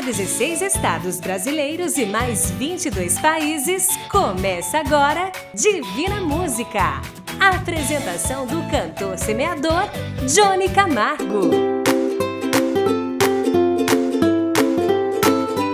para 16 estados brasileiros e mais 22 países, começa agora Divina Música. A apresentação do cantor semeador Johnny Camargo.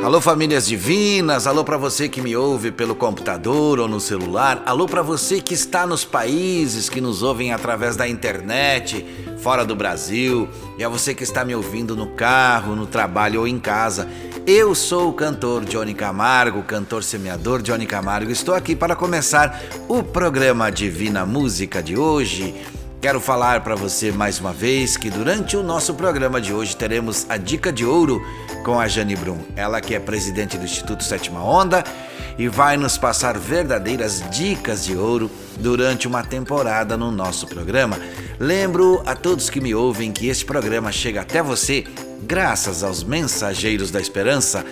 Alô famílias divinas, alô para você que me ouve pelo computador ou no celular, alô para você que está nos países que nos ouvem através da internet, fora do Brasil, e a você que está me ouvindo no carro, no trabalho ou em casa. Eu sou o cantor Johnny Camargo, cantor semeador Johnny Camargo. Estou aqui para começar o programa Divina Música de hoje. Quero falar para você mais uma vez que durante o nosso programa de hoje teremos a dica de ouro com a Jane Brum, ela que é presidente do Instituto Sétima Onda e vai nos passar verdadeiras dicas de ouro durante uma temporada no nosso programa. Lembro a todos que me ouvem que este programa chega até você graças aos mensageiros da esperança.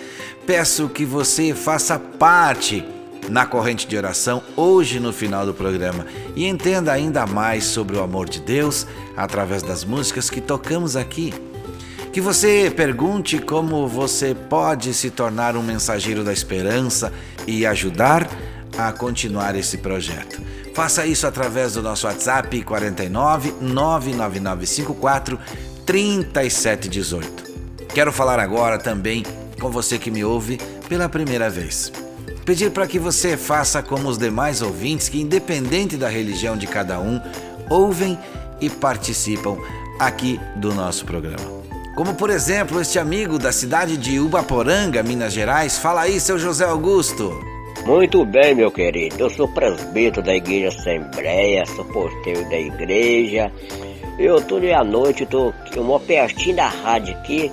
Peço que você faça parte na corrente de oração hoje no final do programa e entenda ainda mais sobre o amor de Deus através das músicas que tocamos aqui. Que você pergunte como você pode se tornar um mensageiro da esperança e ajudar a continuar esse projeto. Faça isso através do nosso WhatsApp 49 99954 3718. Quero falar agora também com você que me ouve pela primeira vez pedir para que você faça como os demais ouvintes que, independente da religião de cada um, ouvem e participam aqui do nosso programa. Como, por exemplo, este amigo da cidade de Ubaporanga, Minas Gerais. Fala aí, seu José Augusto. Muito bem, meu querido. Eu sou presbítero da Igreja Assembleia, sou porteiro da igreja. Eu toda a noite estou moro pertinho da rádio aqui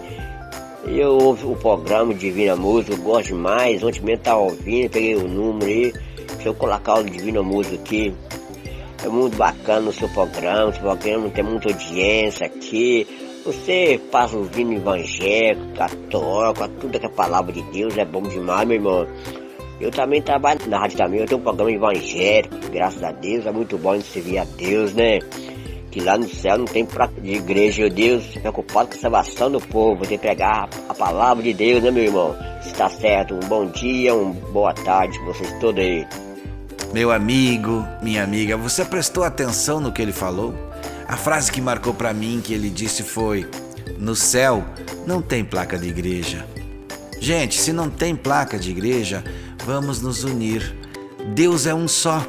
eu ouvo o programa Divina Música, gosto demais. Ontem mesmo estava ouvindo, peguei o número aí. Se eu colocar o Divina Música aqui, é muito bacana o seu programa. O seu programa tem muita audiência aqui. Você passa ouvindo evangélico, católico, tudo que é palavra de Deus, é bom demais, meu irmão. Eu também trabalho na rádio também, eu tenho um programa evangélico, graças a Deus, é muito bom de servir a Deus, né? Que lá no céu não tem prato de igreja, Deus se preocupado com a salvação do povo, de pregar a palavra de Deus, né, meu irmão? Está certo, um bom dia, uma boa tarde para vocês todos aí. Meu amigo, minha amiga, você prestou atenção no que ele falou? A frase que marcou para mim que ele disse foi: No céu não tem placa de igreja. Gente, se não tem placa de igreja, vamos nos unir. Deus é um só.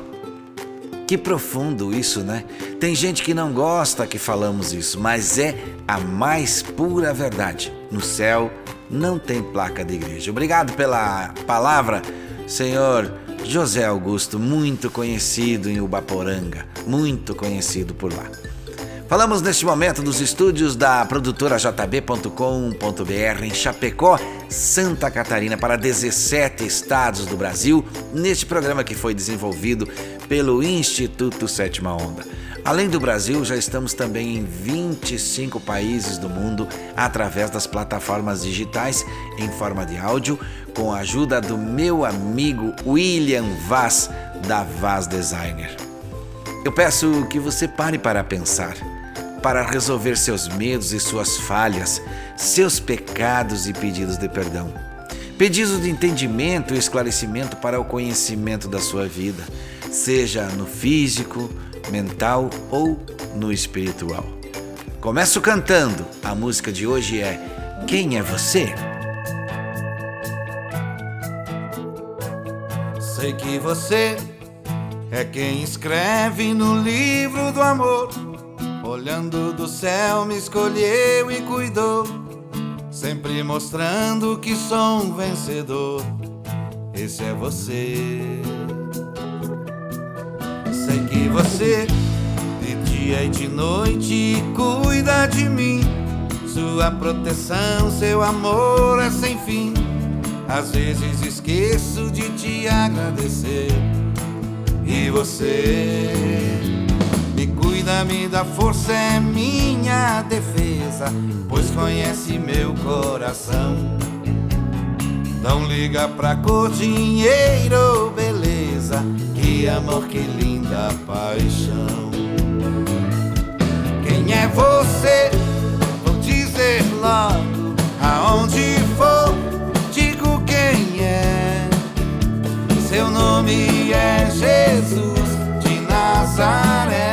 Que profundo isso, né? Tem gente que não gosta que falamos isso, mas é a mais pura verdade. No céu não tem placa de igreja. Obrigado pela palavra, Senhor José Augusto, muito conhecido em Ubaporanga, muito conhecido por lá. Falamos neste momento dos estúdios da produtora jb.com.br em Chapecó, Santa Catarina, para 17 estados do Brasil, neste programa que foi desenvolvido pelo Instituto Sétima Onda. Além do Brasil, já estamos também em 25 países do mundo através das plataformas digitais em forma de áudio, com a ajuda do meu amigo William Vaz, da Vaz Designer. Eu peço que você pare para pensar, para resolver seus medos e suas falhas, seus pecados e pedidos de perdão. Pedidos de entendimento e esclarecimento para o conhecimento da sua vida seja no físico, mental ou no espiritual. Começo cantando. A música de hoje é Quem é você? Sei que você é quem escreve no livro do amor. Olhando do céu, me escolheu e cuidou, sempre mostrando que sou um vencedor. Esse é você sei que você de dia e de noite cuida de mim. Sua proteção, seu amor é sem fim. Às vezes esqueço de te agradecer. E você me cuida, me dá força, é minha defesa, pois conhece meu coração. Não liga pra cor, dinheiro, beleza, que amor, que linda paixão. Quem é você? Vou dizer logo, aonde for, digo quem é. Seu nome é Jesus de Nazaré.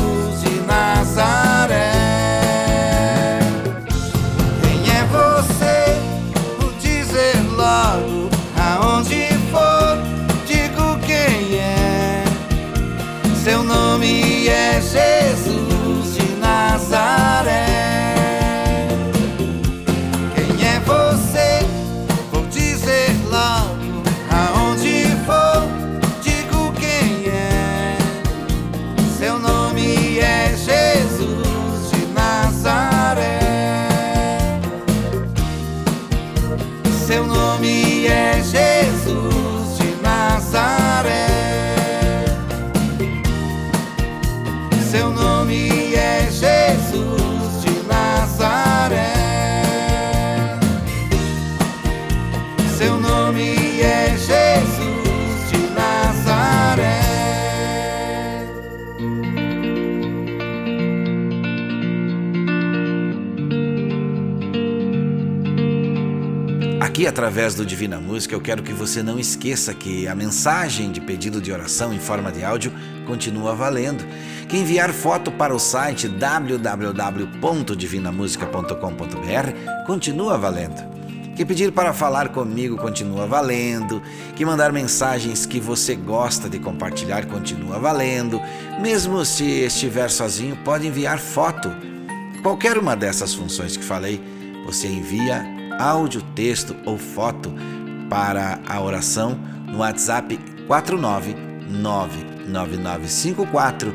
através do Divina Música, eu quero que você não esqueça que a mensagem de pedido de oração em forma de áudio continua valendo. Que enviar foto para o site www.divinamusica.com.br continua valendo. Que pedir para falar comigo continua valendo. Que mandar mensagens que você gosta de compartilhar continua valendo. Mesmo se estiver sozinho, pode enviar foto. Qualquer uma dessas funções que falei, você envia áudio, texto ou foto para a oração no WhatsApp 4999954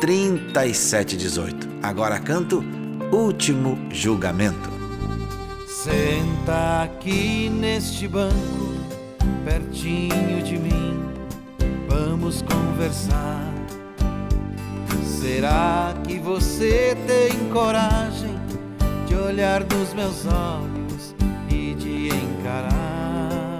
3718. Agora canto Último Julgamento. Senta aqui neste banco, pertinho de mim, vamos conversar. Será que você tem coragem de olhar nos meus olhos encarar?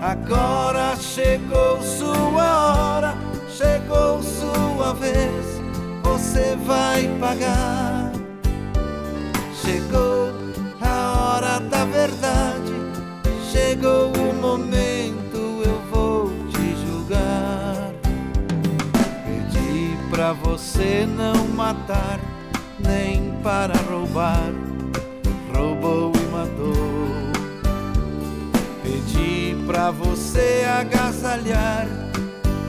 Agora chegou sua hora, chegou sua vez, você vai pagar. Chegou a hora da verdade, chegou o momento, eu vou te julgar. Pedi pra você não matar, nem para roubar, roubou pra você agasalhar,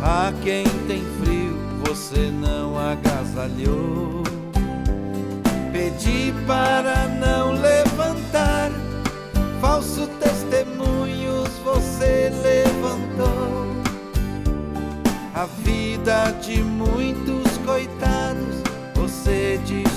a quem tem frio você não agasalhou. Pedi para não levantar falso testemunhos, você levantou. A vida de muitos coitados você destruiu,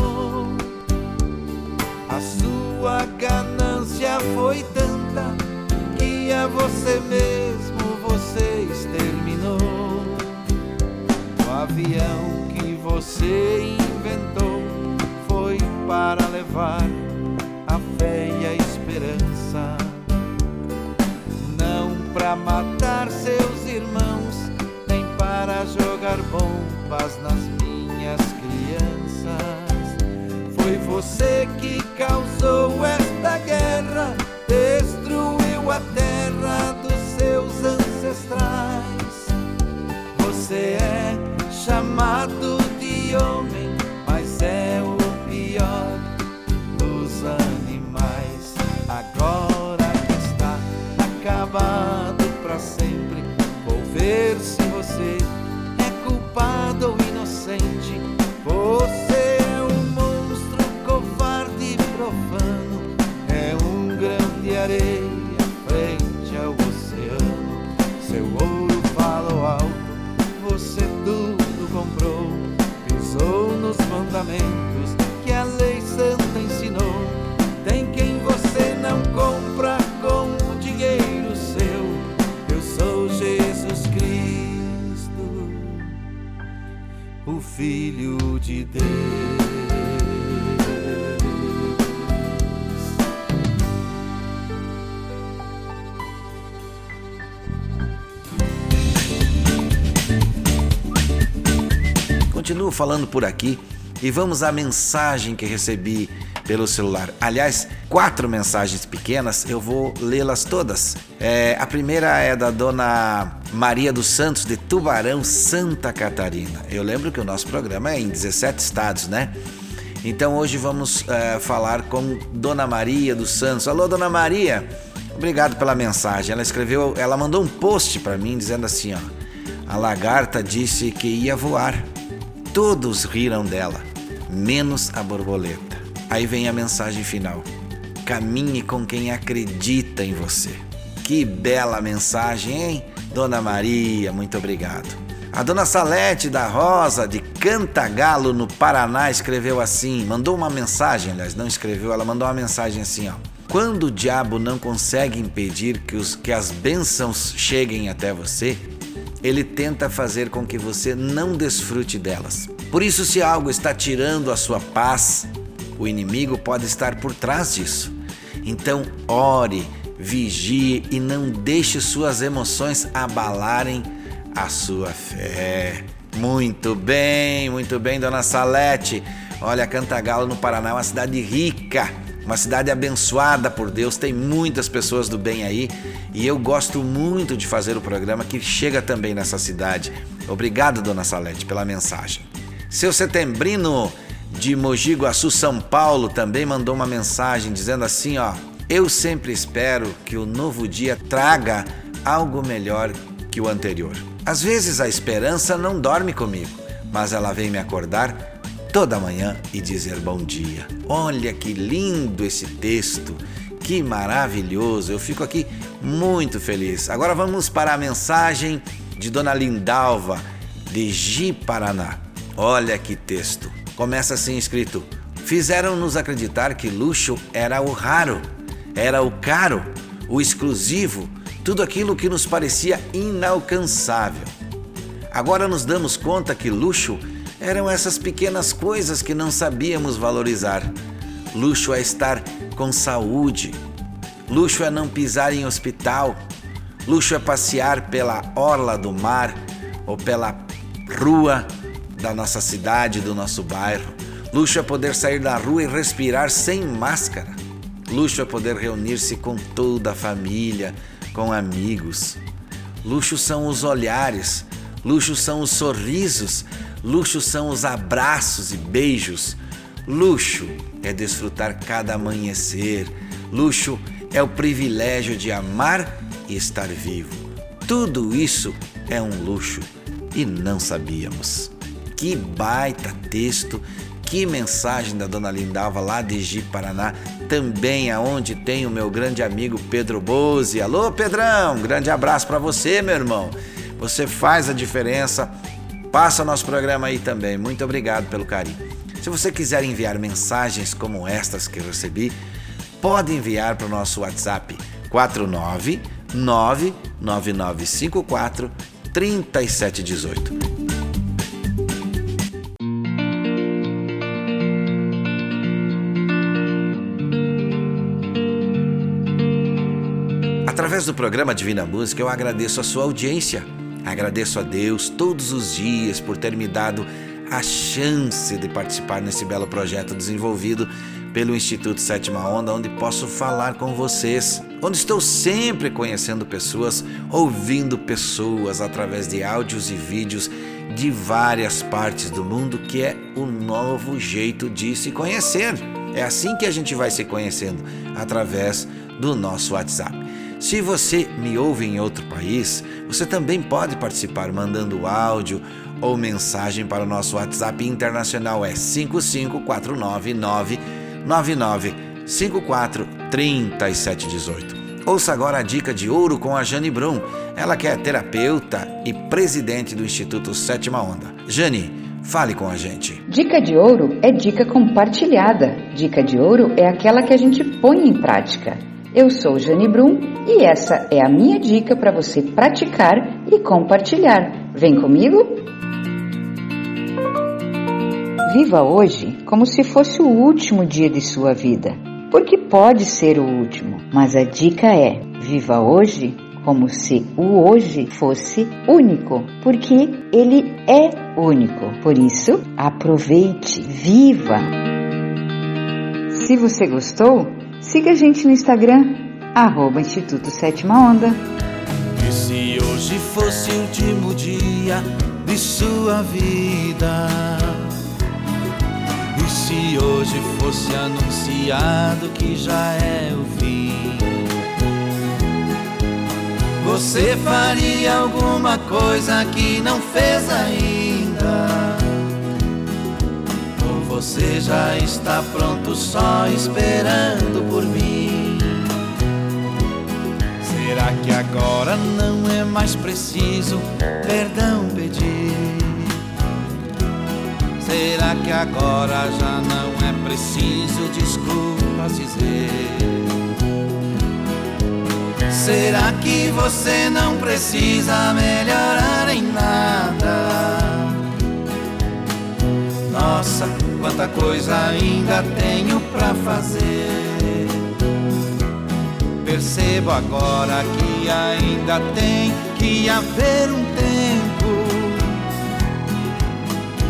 Avião que você inventou foi para levar a fé e a esperança, não para matar seus irmãos, nem para jogar bombas nas minhas crianças. Foi você que causou esta guerra, destruiu a terra dos seus ancestrais. Você vou Falando por aqui e vamos à mensagem que recebi pelo celular. Aliás, quatro mensagens pequenas, eu vou lê-las todas. É, a primeira é da dona Maria dos Santos, de Tubarão, Santa Catarina. Eu lembro que o nosso programa é em 17 estados, né? Então hoje vamos é, falar com Dona Maria dos Santos. Alô, Dona Maria, obrigado pela mensagem. Ela escreveu, ela mandou um post para mim dizendo assim, ó. A lagarta disse que ia voar. Todos riram dela, menos a borboleta. Aí vem a mensagem final: caminhe com quem acredita em você. Que bela mensagem, hein? Dona Maria, muito obrigado. A dona Salete da Rosa, de Cantagalo, no Paraná, escreveu assim: mandou uma mensagem, aliás, não escreveu, ela mandou uma mensagem assim, ó. Quando o diabo não consegue impedir que, os, que as bênçãos cheguem até você, ele tenta fazer com que você não desfrute delas. Por isso, se algo está tirando a sua paz, o inimigo pode estar por trás disso. Então, ore, vigie e não deixe suas emoções abalarem a sua fé. Muito bem, muito bem, dona Salete. Olha, Cantagalo no Paraná é uma cidade rica uma cidade abençoada por Deus, tem muitas pessoas do bem aí e eu gosto muito de fazer o programa que chega também nessa cidade. Obrigado, dona Salete, pela mensagem. Seu Setembrino de Mogi Guaçu, São Paulo, também mandou uma mensagem dizendo assim, ó: "Eu sempre espero que o novo dia traga algo melhor que o anterior. Às vezes a esperança não dorme comigo, mas ela vem me acordar toda manhã e dizer bom dia. Olha que lindo esse texto, que maravilhoso. Eu fico aqui muito feliz. Agora vamos para a mensagem de Dona Lindalva, de Ji Paraná. Olha que texto. Começa assim escrito: Fizeram-nos acreditar que luxo era o raro, era o caro, o exclusivo, tudo aquilo que nos parecia inalcançável. Agora nos damos conta que luxo eram essas pequenas coisas que não sabíamos valorizar. Luxo é estar com saúde. Luxo é não pisar em hospital. Luxo é passear pela orla do mar ou pela rua da nossa cidade, do nosso bairro. Luxo é poder sair da rua e respirar sem máscara. Luxo é poder reunir-se com toda a família, com amigos. Luxo são os olhares, luxo são os sorrisos, Luxo são os abraços e beijos. Luxo é desfrutar cada amanhecer. Luxo é o privilégio de amar e estar vivo. Tudo isso é um luxo e não sabíamos. Que baita texto, que mensagem da dona Lindalva lá de Ji, Paraná, também aonde tem o meu grande amigo Pedro Bose. Alô, Pedrão, grande abraço para você, meu irmão. Você faz a diferença Passa nosso programa aí também. Muito obrigado pelo carinho. Se você quiser enviar mensagens como estas que eu recebi, pode enviar para o nosso WhatsApp 49 99954 3718. Através do programa Divina Música, eu agradeço a sua audiência Agradeço a Deus todos os dias por ter me dado a chance de participar nesse belo projeto desenvolvido pelo Instituto Sétima Onda, onde posso falar com vocês, onde estou sempre conhecendo pessoas, ouvindo pessoas através de áudios e vídeos de várias partes do mundo, que é o novo jeito de se conhecer. É assim que a gente vai se conhecendo através do nosso WhatsApp. Se você me ouve em outro país, você também pode participar mandando áudio ou mensagem para o nosso WhatsApp internacional é 55499 9954 3718. Ouça agora a dica de ouro com a Jane Brum, ela que é terapeuta e presidente do Instituto Sétima Onda. Jane, fale com a gente. Dica de ouro é dica compartilhada. Dica de ouro é aquela que a gente põe em prática. Eu sou Jane Brum e essa é a minha dica para você praticar e compartilhar. Vem comigo? Viva hoje como se fosse o último dia de sua vida, porque pode ser o último, mas a dica é: viva hoje como se o hoje fosse único, porque ele é único. Por isso, aproveite, viva! Se você gostou, siga a gente no Instagram, arroba Instituto Sétima Onda. E se hoje fosse o último dia de sua vida? se hoje fosse anunciado que já é o fim? Você faria alguma coisa que não fez ainda? Você já está pronto só esperando por mim? Será que agora não é mais preciso perdão pedir? Será que agora já não é preciso desculpas dizer? Será que você não precisa melhorar em nada? Nossa, quanta coisa ainda tenho pra fazer. Percebo agora que ainda tem que haver um tempo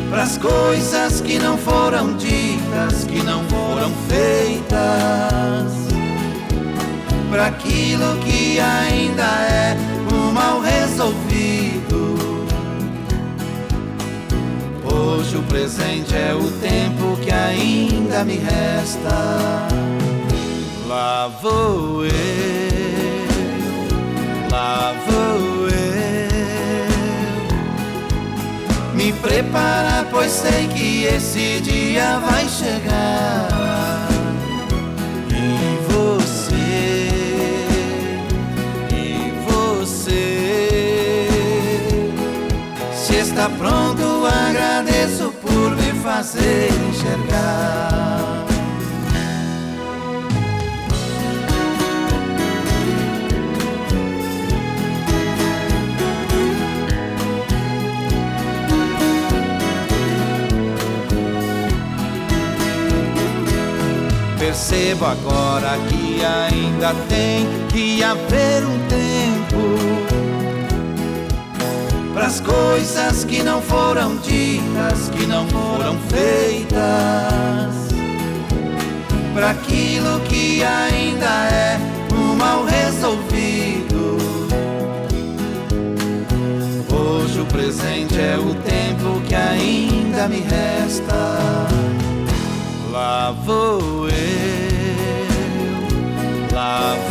para as coisas que não foram ditas, que não foram feitas, para aquilo que ainda é o mal resolvido. Hoje o presente é o tempo que ainda me resta. Lá vou eu, lá vou me preparar, pois sei que esse dia vai chegar. E você, e você, se está pronto, agradeço por me fazer enxergar. percebo agora que ainda tem que haver um tempo coisas que não foram ditas, que não foram feitas, para aquilo que ainda é o mal resolvido. Hoje o presente é o tempo que ainda me resta Lá vou eu, lá vou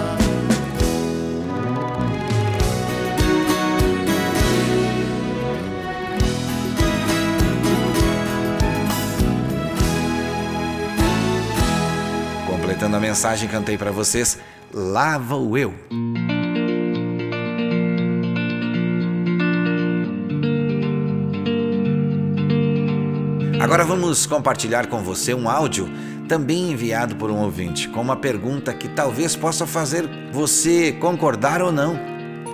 completando a mensagem, cantei para vocês Lá vou eu. Agora vamos compartilhar com você um áudio também enviado por um ouvinte com uma pergunta que talvez possa fazer você concordar ou não.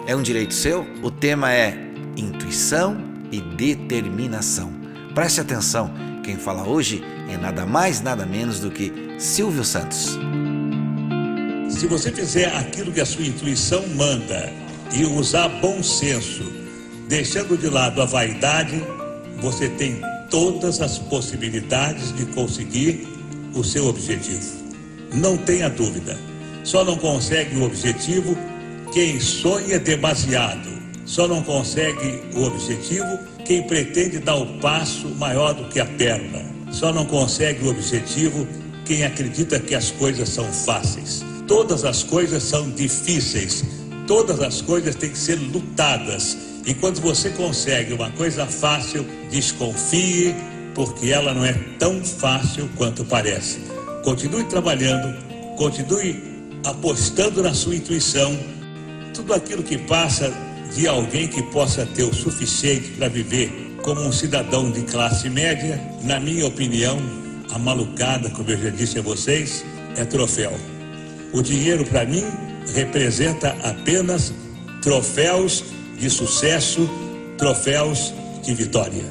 É um direito seu? O tema é intuição e determinação. Preste atenção, quem fala hoje é nada mais, nada menos do que Silvio Santos. Se você fizer aquilo que a sua intuição manda e usar bom senso, deixando de lado a vaidade, você tem todas as possibilidades de conseguir o seu objetivo. Não tenha dúvida. Só não consegue o objetivo quem sonha demasiado. Só não consegue o objetivo quem pretende dar o passo maior do que a perna. Só não consegue o objetivo quem acredita que as coisas são fáceis. Todas as coisas são difíceis. Todas as coisas têm que ser lutadas. E quando você consegue uma coisa fácil, desconfie, porque ela não é tão fácil quanto parece. Continue trabalhando, continue apostando na sua intuição. Tudo aquilo que passa de alguém que possa ter o suficiente para viver como um cidadão de classe média, na minha opinião, a malucada, como eu já disse a vocês, é troféu. O dinheiro para mim representa apenas troféus de sucesso, troféus de vitória.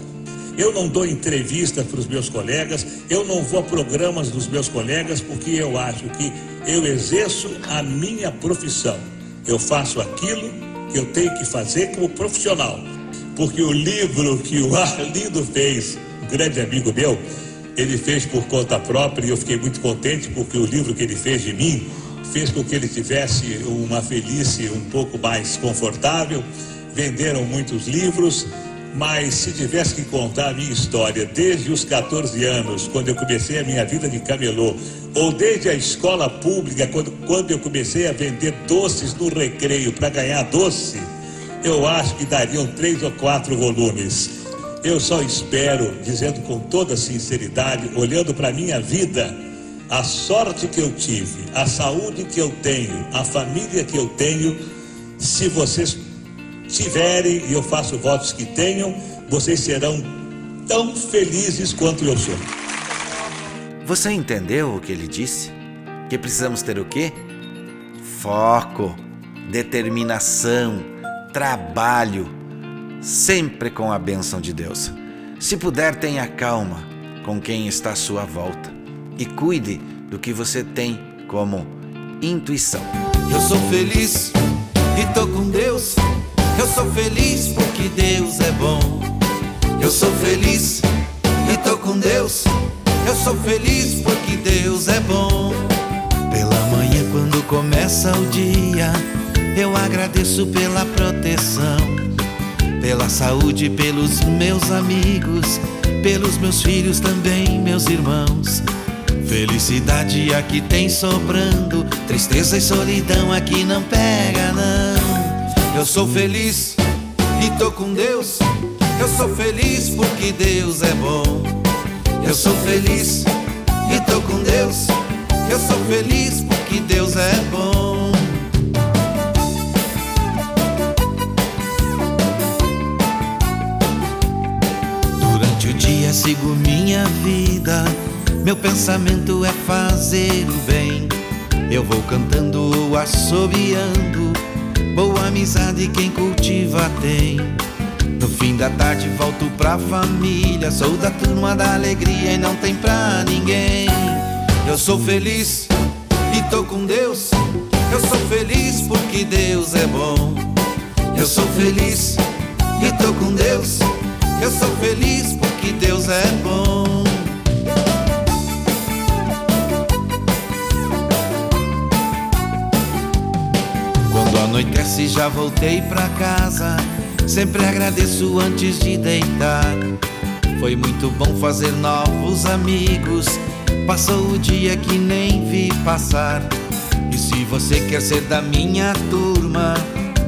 Eu não dou entrevista para os meus colegas, eu não vou a programas dos meus colegas porque eu acho que eu exerço a minha profissão. Eu faço aquilo que eu tenho que fazer como profissional. Porque o livro que o Arlindo fez, um grande amigo meu, ele fez por conta própria e eu fiquei muito contente porque o livro que ele fez de mim fez com que ele tivesse uma velhice um pouco mais confortável venderam muitos livros, mas se tivesse que contar a minha história desde os 14 anos, quando eu comecei a minha vida de camelô, ou desde a escola pública, quando, quando eu comecei a vender doces no recreio para ganhar doce, eu acho que dariam três ou quatro volumes. Eu só espero, dizendo com toda sinceridade, olhando para a minha vida, a sorte que eu tive, a saúde que eu tenho, a família que eu tenho, se vocês tiverem, e eu faço votos que tenham, vocês serão tão felizes quanto eu sou. Você entendeu o que ele disse? Que precisamos ter o quê? Foco, determinação, trabalho, sempre com a bênção de Deus. Se puder, tenha calma com quem está à sua volta e cuide do que você tem como intuição. Eu sou feliz e tô com Deus. Eu sou feliz porque Deus é bom. Eu sou feliz e tô com Deus. Eu sou feliz porque Deus é bom. Pela manhã, quando começa o dia, eu agradeço pela proteção, pela saúde, pelos meus amigos, pelos meus filhos também, meus irmãos. Felicidade aqui tem sobrando, tristeza e solidão aqui não pega, não. Eu sou feliz e tô com Deus. Eu sou feliz porque Deus é bom. Eu sou feliz e tô com Deus. Eu sou feliz porque Deus é bom. Sigo minha vida. Meu pensamento é fazer o bem. Eu vou cantando ou assobiando Boa amizade quem cultiva tem. No fim da tarde volto pra família. Sou da turma da alegria e não tem pra ninguém. Eu sou feliz e tô com Deus. Eu sou feliz porque Deus é bom. Eu sou feliz e tô com Deus. Eu sou feliz porque Deus é bom. anoitece já voltei pra casa. Sempre agradeço antes de deitar. Foi muito bom fazer novos amigos. Passou o dia que nem vi passar. E se você quer ser da minha turma,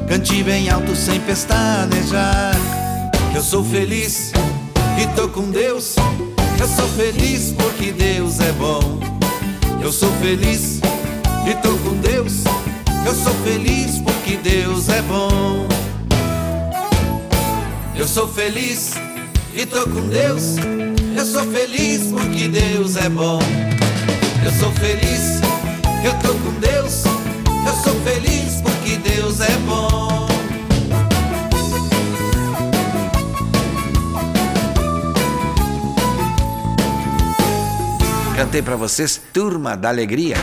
cante bem alto sem pestanejar. Eu sou feliz tô com Deus. Eu sou feliz porque Deus é bom. Eu sou feliz e tô com Deus. Eu sou feliz porque Deus é bom. Eu sou feliz e tô com Deus. Eu sou feliz porque Deus é bom. Eu sou feliz, eu tô com Deus. Eu sou feliz porque Deus é bom. Cantei para vocês Turma da Alegria.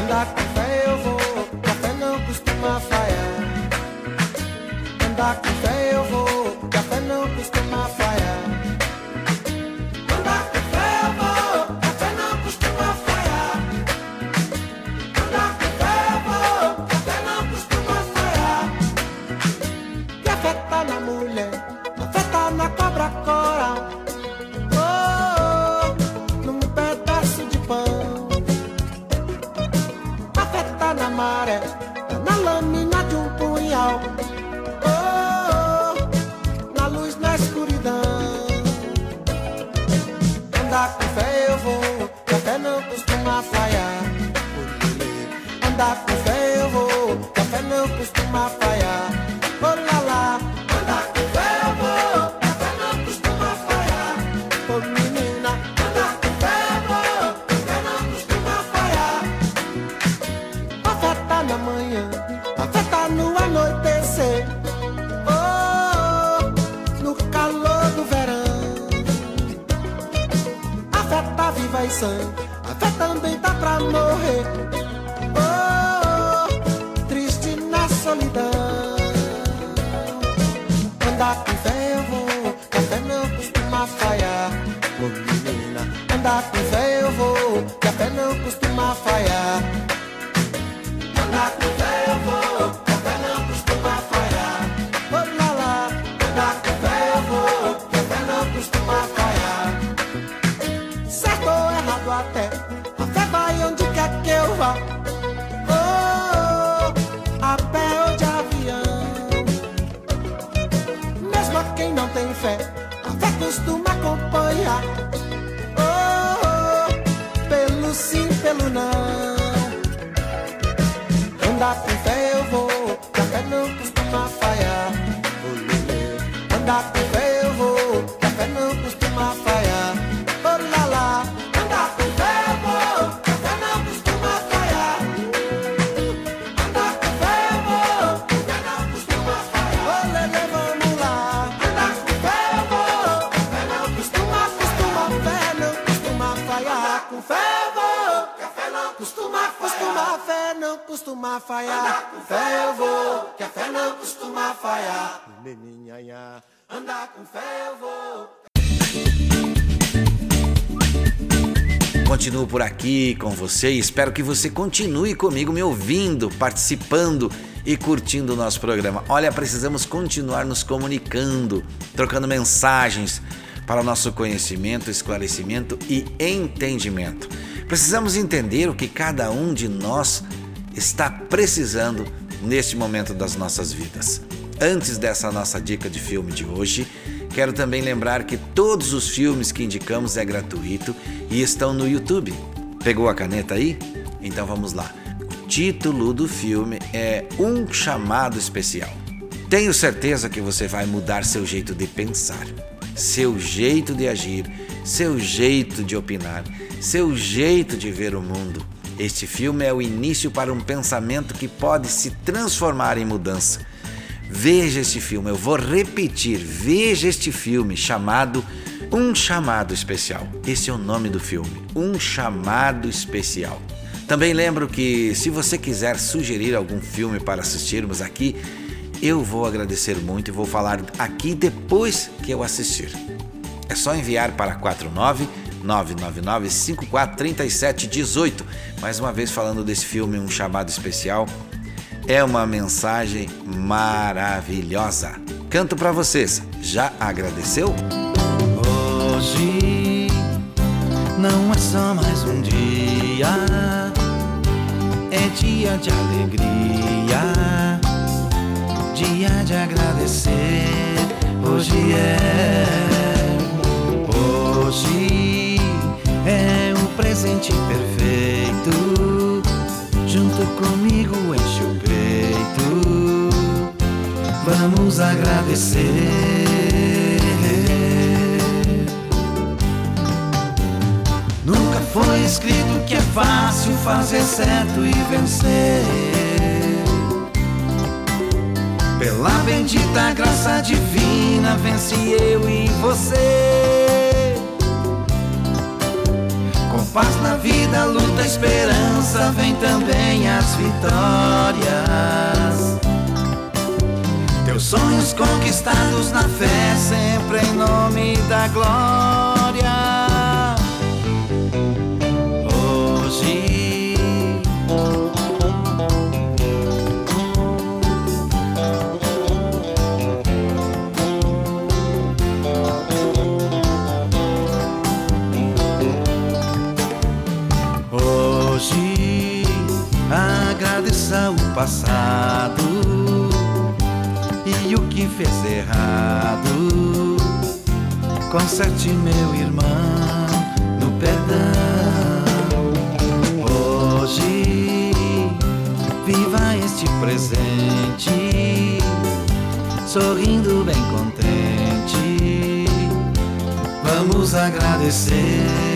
Por aqui com você e espero que você continue comigo me ouvindo, participando e curtindo o nosso programa. Olha, precisamos continuar nos comunicando, trocando mensagens para nosso conhecimento, esclarecimento e entendimento. Precisamos entender o que cada um de nós está precisando neste momento das nossas vidas. Antes dessa nossa dica de filme de hoje, quero também lembrar que todos os filmes que indicamos é gratuito e estão no YouTube. Pegou a caneta aí? Então vamos lá. O título do filme é Um Chamado Especial. Tenho certeza que você vai mudar seu jeito de pensar, seu jeito de agir, seu jeito de opinar, seu jeito de ver o mundo. Este filme é o início para um pensamento que pode se transformar em mudança. Veja este filme, eu vou repetir, veja este filme chamado Um Chamado Especial. Esse é o nome do filme, Um Chamado Especial. Também lembro que se você quiser sugerir algum filme para assistirmos aqui, eu vou agradecer muito e vou falar aqui depois que eu assistir. É só enviar para 49 999 543718. Mais uma vez falando desse filme, um chamado especial. É uma mensagem maravilhosa. Canto para vocês. Já agradeceu? Hoje não é só mais um dia, é dia de alegria, dia de agradecer. Hoje é, hoje é o presente perfeito. Junto comigo enche o peito. Vamos agradecer. foi escrito que é fácil fazer certo e vencer. Pela bendita graça divina, vence eu e você. Paz na vida, luta, esperança, vem também as vitórias. Teus sonhos conquistados na fé, sempre em nome da glória. Fez errado. Conserte meu irmão no perdão. Hoje viva este presente, sorrindo bem contente. Vamos agradecer.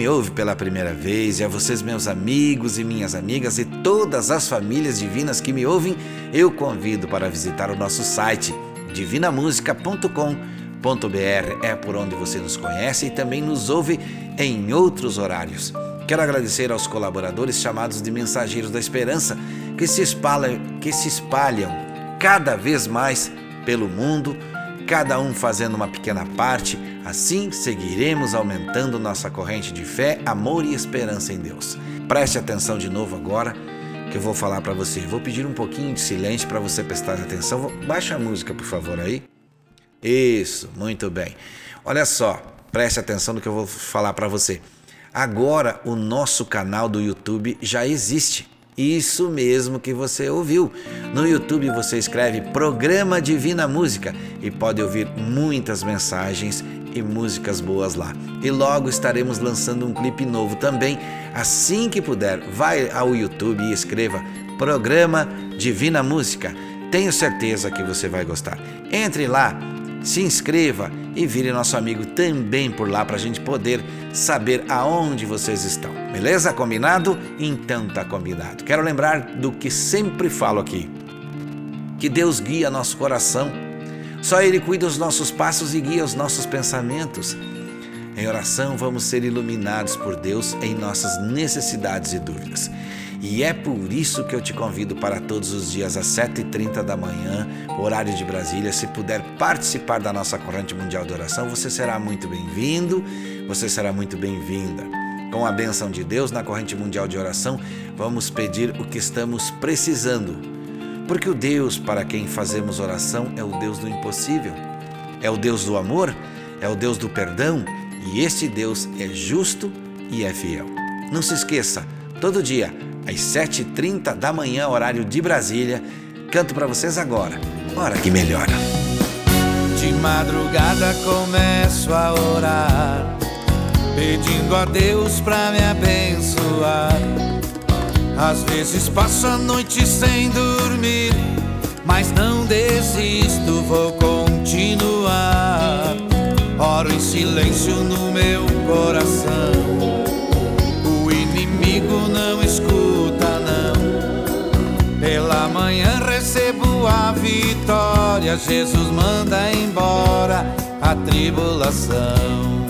Me ouve pela primeira vez, e a vocês, meus amigos e minhas amigas, e todas as famílias divinas que me ouvem, eu convido para visitar o nosso site divinamusica.com.br. É por onde você nos conhece e também nos ouve em outros horários. Quero agradecer aos colaboradores chamados de Mensageiros da Esperança que se espalham, que se espalham cada vez mais pelo mundo, cada um fazendo uma pequena parte. Assim seguiremos aumentando nossa corrente de fé, amor e esperança em Deus. Preste atenção de novo agora que eu vou falar para você. Vou pedir um pouquinho de silêncio para você prestar atenção. Vou- Baixa a música, por favor, aí. Isso, muito bem. Olha só, preste atenção no que eu vou falar para você. Agora o nosso canal do YouTube já existe. Isso mesmo que você ouviu. No YouTube você escreve Programa Divina Música e pode ouvir muitas mensagens e músicas boas lá. E logo estaremos lançando um clipe novo também. Assim que puder, vai ao YouTube e escreva Programa Divina Música. Tenho certeza que você vai gostar. Entre lá, se inscreva e vire nosso amigo também por lá para a gente poder saber aonde vocês estão. Beleza? Combinado? Então tá combinado. Quero lembrar do que sempre falo aqui. Que Deus guia nosso coração. Só Ele cuida os nossos passos e guia os nossos pensamentos. Em oração, vamos ser iluminados por Deus em nossas necessidades e dúvidas. E é por isso que eu te convido para todos os dias às 7h30 da manhã, horário de Brasília. Se puder participar da nossa corrente mundial de oração, você será muito bem-vindo, você será muito bem-vinda. Com a benção de Deus na corrente mundial de oração, vamos pedir o que estamos precisando. Porque o Deus para quem fazemos oração é o Deus do impossível, é o Deus do amor, é o Deus do perdão e este Deus é justo e é fiel. Não se esqueça, todo dia, às 7h30 da manhã, horário de Brasília, canto para vocês agora. Hora que melhora. De madrugada começo a orar, pedindo a Deus pra me abençoar. Às vezes passo a noite sem dormir, mas não desisto, vou continuar. Oro em silêncio no meu coração. Inimigo não escuta, não. Pela manhã recebo a vitória. Jesus manda embora a tribulação.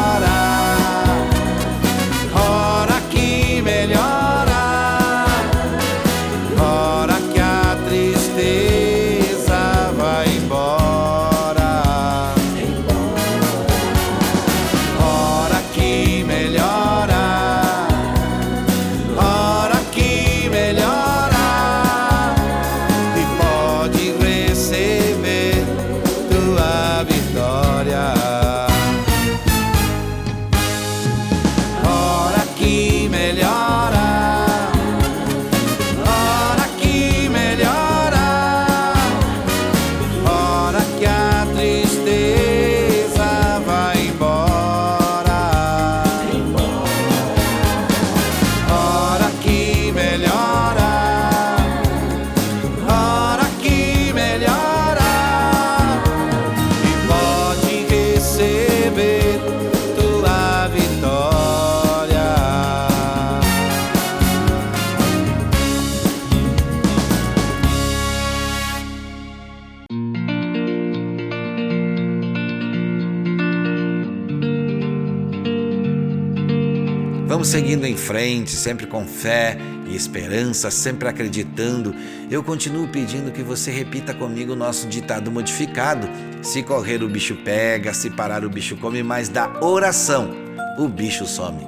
frente, sempre com fé e esperança, sempre acreditando. Eu continuo pedindo que você repita comigo o nosso ditado modificado: se correr o bicho pega, se parar o bicho come, mas da oração o bicho some.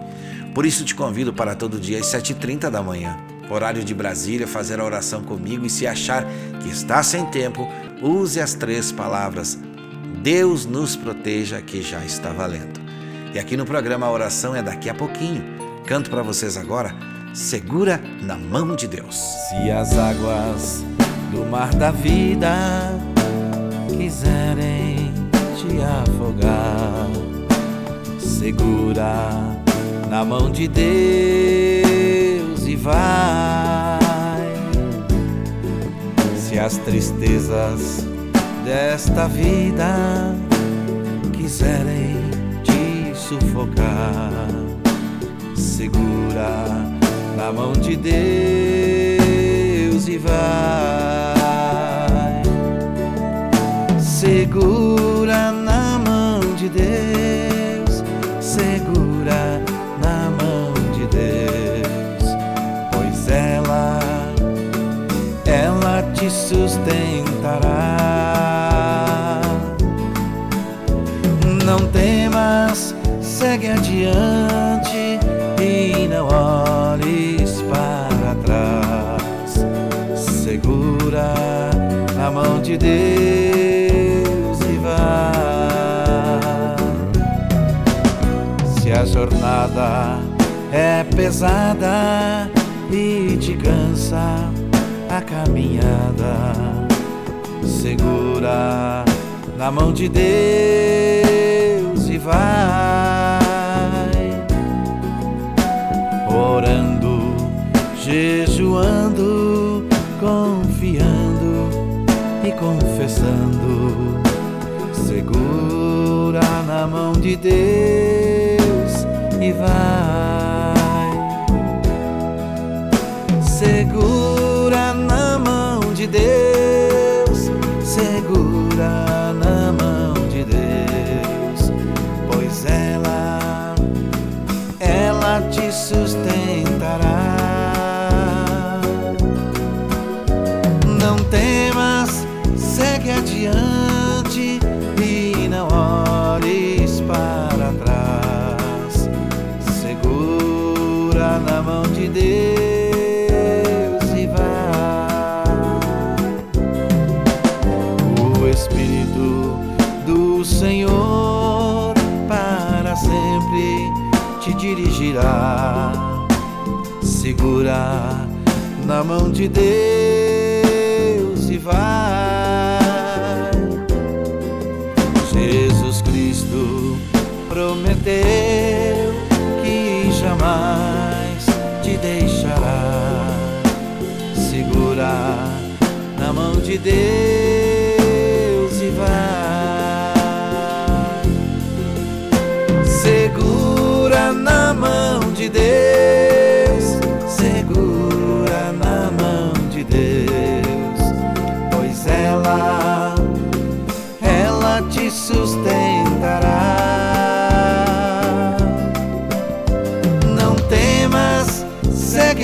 Por isso te convido para todo dia às 7h30 da manhã, horário de Brasília, fazer a oração comigo e se achar que está sem tempo, use as três palavras: Deus nos proteja, que já está valendo. E aqui no programa a oração é daqui a pouquinho. Canto para vocês agora. Segura na mão de Deus. Se as águas do mar da vida quiserem te afogar, segura na mão de Deus e vai. Se as tristezas desta vida quiserem te sufocar, segura na mão de Deus e vai. Segura na mão de Deus, segura na mão de Deus, pois ela, ela te sustentará. Não temas, segue adiante de Deus e vai. Se a jornada é pesada e te cansa a caminhada, segura na mão de Deus e vai orando, jejuando, confiando e confessando. Segura na mão de Deus e vai. Segura na mão de Deus, na mão de Deus e vai. Jesus Cristo prometeu que jamais te deixará. Segura na mão de Deus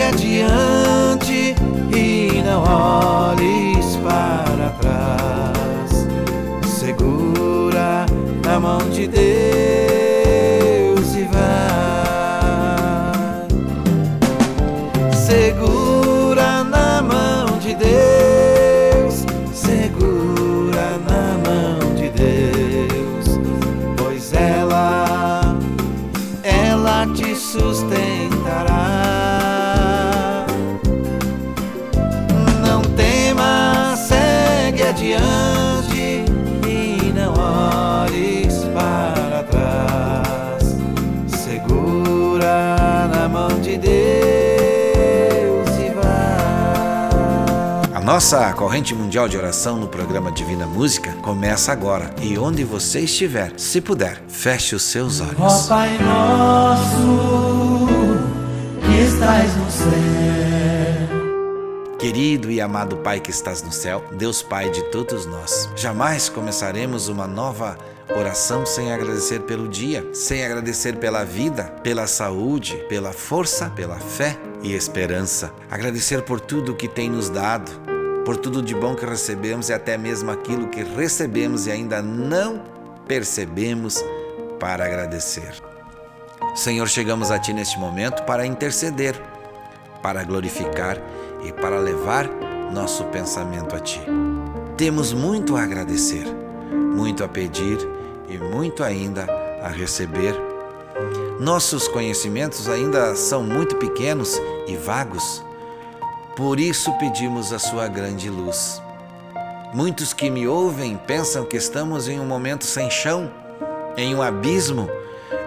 adiante e não olhes para trás. Segura na mão de Deus nossa corrente mundial de oração no programa Divina Música começa agora. E onde você estiver, se puder, feche os seus Ó olhos. Pai nosso, que estás no céu. Querido e amado Pai que estás no céu, Deus Pai de todos nós, jamais começaremos uma nova oração sem agradecer pelo dia, sem agradecer pela vida, pela saúde, pela força, pela fé e esperança. Agradecer por tudo que tem nos dado, por tudo de bom que recebemos e até mesmo aquilo que recebemos e ainda não percebemos para agradecer. Senhor, chegamos a Ti neste momento para interceder, para glorificar e para levar nosso pensamento a Ti. Temos muito a agradecer, muito a pedir e muito ainda a receber. Nossos conhecimentos ainda são muito pequenos e vagos, por isso pedimos a Sua grande luz. Muitos que me ouvem pensam que estamos em um momento sem chão, em um abismo,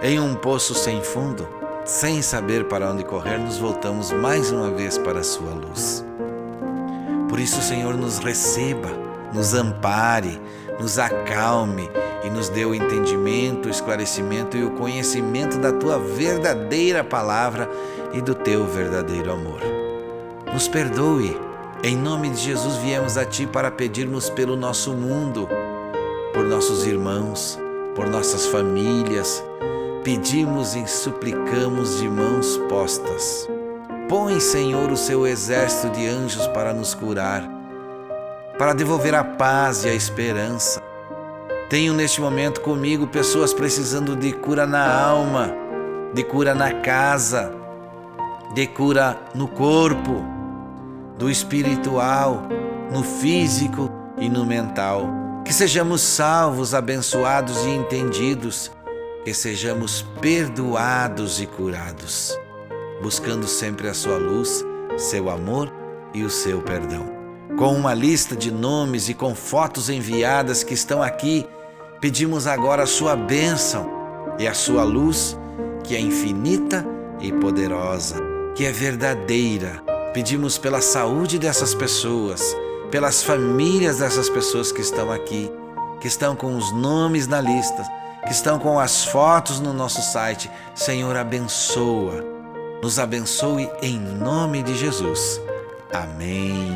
em um poço sem fundo. Sem saber para onde correr, nos voltamos mais uma vez para a Sua luz. Por isso, Senhor, nos receba, nos ampare, nos acalme e nos dê o entendimento, o esclarecimento e o conhecimento da Tua verdadeira palavra e do Teu verdadeiro amor. Nos perdoe. Em nome de Jesus viemos a Ti para pedirmos pelo nosso mundo, por nossos irmãos, por nossas famílias. Pedimos e suplicamos de mãos postas. Põe, Senhor, o seu exército de anjos para nos curar, para devolver a paz e a esperança. Tenho neste momento comigo pessoas precisando de cura na alma, de cura na casa, de cura no corpo, do espiritual, no físico e no mental. Que sejamos salvos, abençoados e entendidos, que sejamos perdoados e curados, buscando sempre a sua luz, seu amor e o seu perdão. Com uma lista de nomes e com fotos enviadas que estão aqui, pedimos agora a sua bênção e a sua luz, que é infinita e poderosa, que é verdadeira. Pedimos pela saúde dessas pessoas, pelas famílias dessas pessoas que estão aqui, que estão com os nomes na lista que estão com as fotos no nosso site. Senhor, abençoa. Nos abençoe em nome de Jesus. Amém.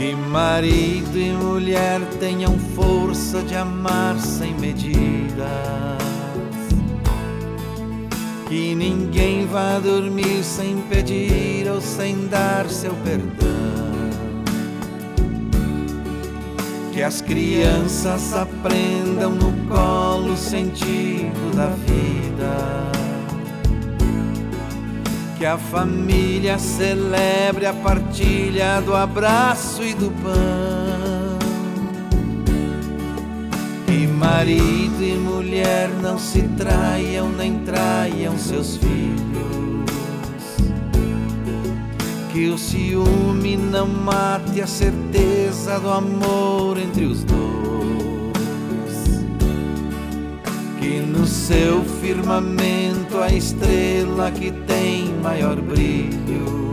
Que marido e mulher tenham força de amar sem medidas. Que ninguém vá dormir sem pedir ou sem dar seu perdão. Que as crianças aprendam no colo o sentido da vida. Que a família celebre a partilha do abraço e do pão. Que marido e mulher não se traiam nem traiam seus filhos. Que o ciúme não mate a certeza do amor entre os dois. Que no seu firmamento a estrela que maior brilho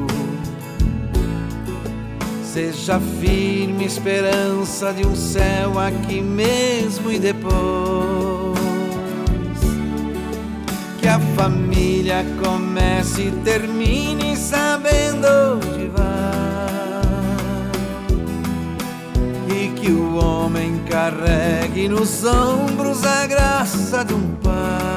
seja firme esperança de um céu aqui mesmo e depois. Que a família comece e termine sabendo onde vai. E que o homem carregue nos ombros a graça de um pai.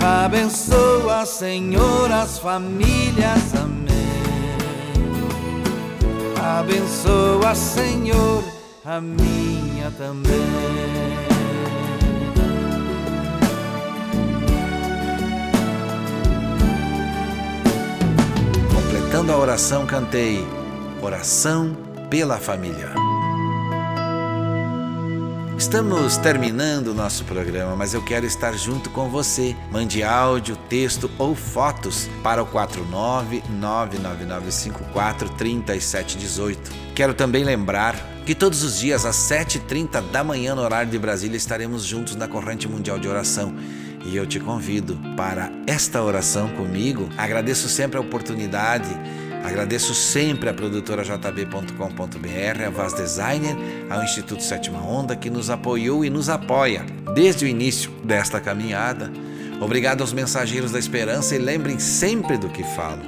Abençoa, Senhor, as famílias, amém. Abençoa, Senhor, a minha também. Completando a oração, cantei Oração pela Família. Estamos terminando o nosso programa, mas eu quero estar junto com você. Mande áudio, texto ou fotos para o 49999543718. Quero também lembrar que todos os dias às 7h30 da manhã no horário de Brasília estaremos juntos na corrente mundial de oração. E eu te convido para esta oração comigo. Agradeço sempre a oportunidade Agradeço sempre a produtora jb.com.br, a Vaz Designer, ao Instituto Sétima Onda que nos apoiou e nos apoia desde o início desta caminhada. Obrigado aos mensageiros da esperança e lembrem sempre do que falo.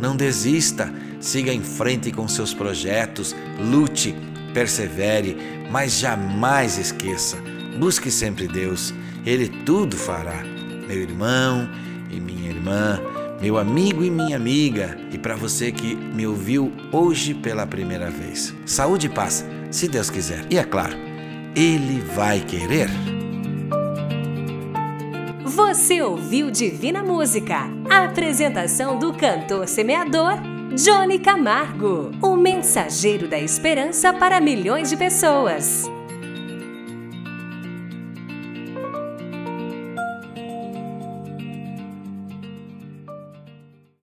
Não desista, siga em frente com seus projetos, lute, persevere, mas jamais esqueça. Busque sempre Deus, Ele tudo fará. Meu irmão e minha irmã, meu amigo e minha amiga, e para você que me ouviu hoje pela primeira vez. Saúde e paz, se Deus quiser. E é claro, Ele vai querer. Você ouviu Divina Música, a apresentação do cantor semeador Johnny Camargo, o mensageiro da esperança para milhões de pessoas.